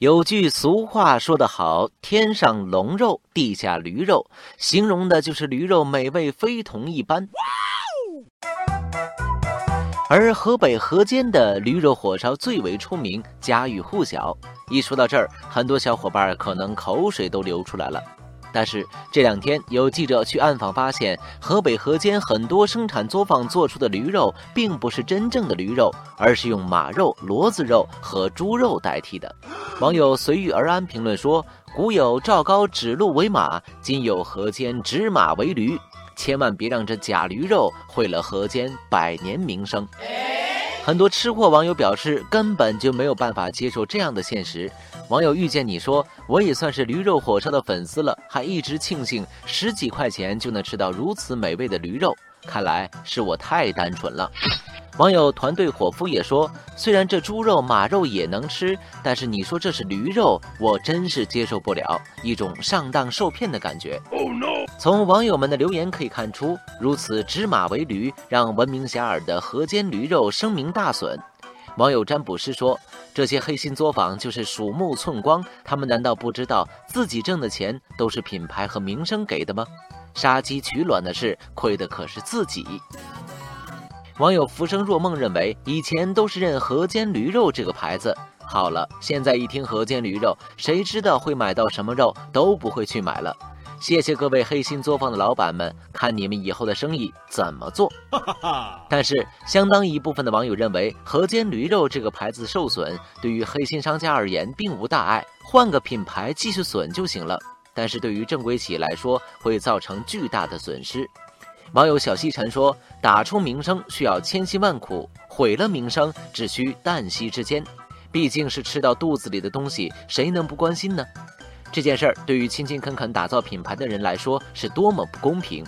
有句俗话说得好：“天上龙肉，地下驴肉”，形容的就是驴肉美味非同一般。而河北河间的驴肉火烧最为出名，家喻户晓。一说到这儿，很多小伙伴可能口水都流出来了。但是这两天有记者去暗访，发现河北河间很多生产作坊做出的驴肉，并不是真正的驴肉，而是用马肉、骡子肉和猪肉代替的。网友随遇而安评论说：“古有赵高指鹿为马，今有河间指马为驴，千万别让这假驴肉毁了河间百年名声。”很多吃货网友表示，根本就没有办法接受这样的现实。网友遇见你说：“我也算是驴肉火烧的粉丝了，还一直庆幸十几块钱就能吃到如此美味的驴肉，看来是我太单纯了。”网友团队伙夫也说：“虽然这猪肉、马肉也能吃，但是你说这是驴肉，我真是接受不了，一种上当受骗的感觉。”从网友们的留言可以看出，如此指马为驴，让闻名遐迩的河间驴肉声名大损。网友占卜师说：“这些黑心作坊就是鼠目寸光，他们难道不知道自己挣的钱都是品牌和名声给的吗？杀鸡取卵的事，亏的可是自己。”网友浮生若梦认为，以前都是认河间驴肉这个牌子，好了，现在一听河间驴肉，谁知道会买到什么肉，都不会去买了。谢谢各位黑心作坊的老板们，看你们以后的生意怎么做。但是，相当一部分的网友认为，河间驴肉这个牌子受损，对于黑心商家而言并无大碍，换个品牌继续损就行了。但是对于正规企业来说，会造成巨大的损失。网友小西晨说：“打出名声需要千辛万苦，毁了名声只需旦夕之间。毕竟是吃到肚子里的东西，谁能不关心呢？这件事儿对于勤勤恳恳打造品牌的人来说，是多么不公平。”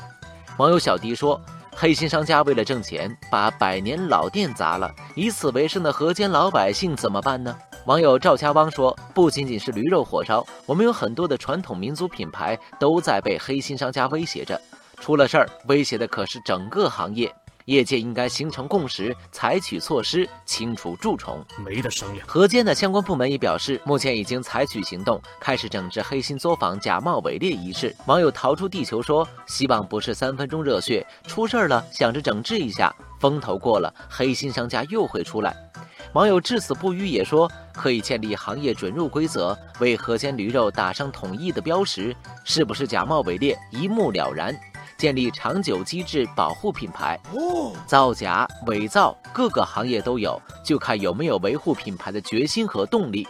网友小迪说：“黑心商家为了挣钱，把百年老店砸了，以此为生的河间老百姓怎么办呢？”网友赵家汪说：“不仅仅是驴肉火烧，我们有很多的传统民族品牌都在被黑心商家威胁着。”出了事儿，威胁的可是整个行业，业界应该形成共识，采取措施清除蛀虫，没得商量。河间的相关部门也表示，目前已经采取行动，开始整治黑心作坊假冒伪劣一事。网友逃出地球说：“希望不是三分钟热血，出事儿了想着整治一下，风头过了，黑心商家又会出来。”网友至死不渝也说，可以建立行业准入规则，为河间驴肉打上统一的标识，是不是假冒伪劣，一目了然。建立长久机制保护品牌，造假伪造各个行业都有，就看有没有维护品牌的决心和动力。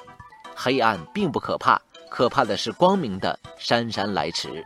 黑暗并不可怕，可怕的是光明的姗姗来迟。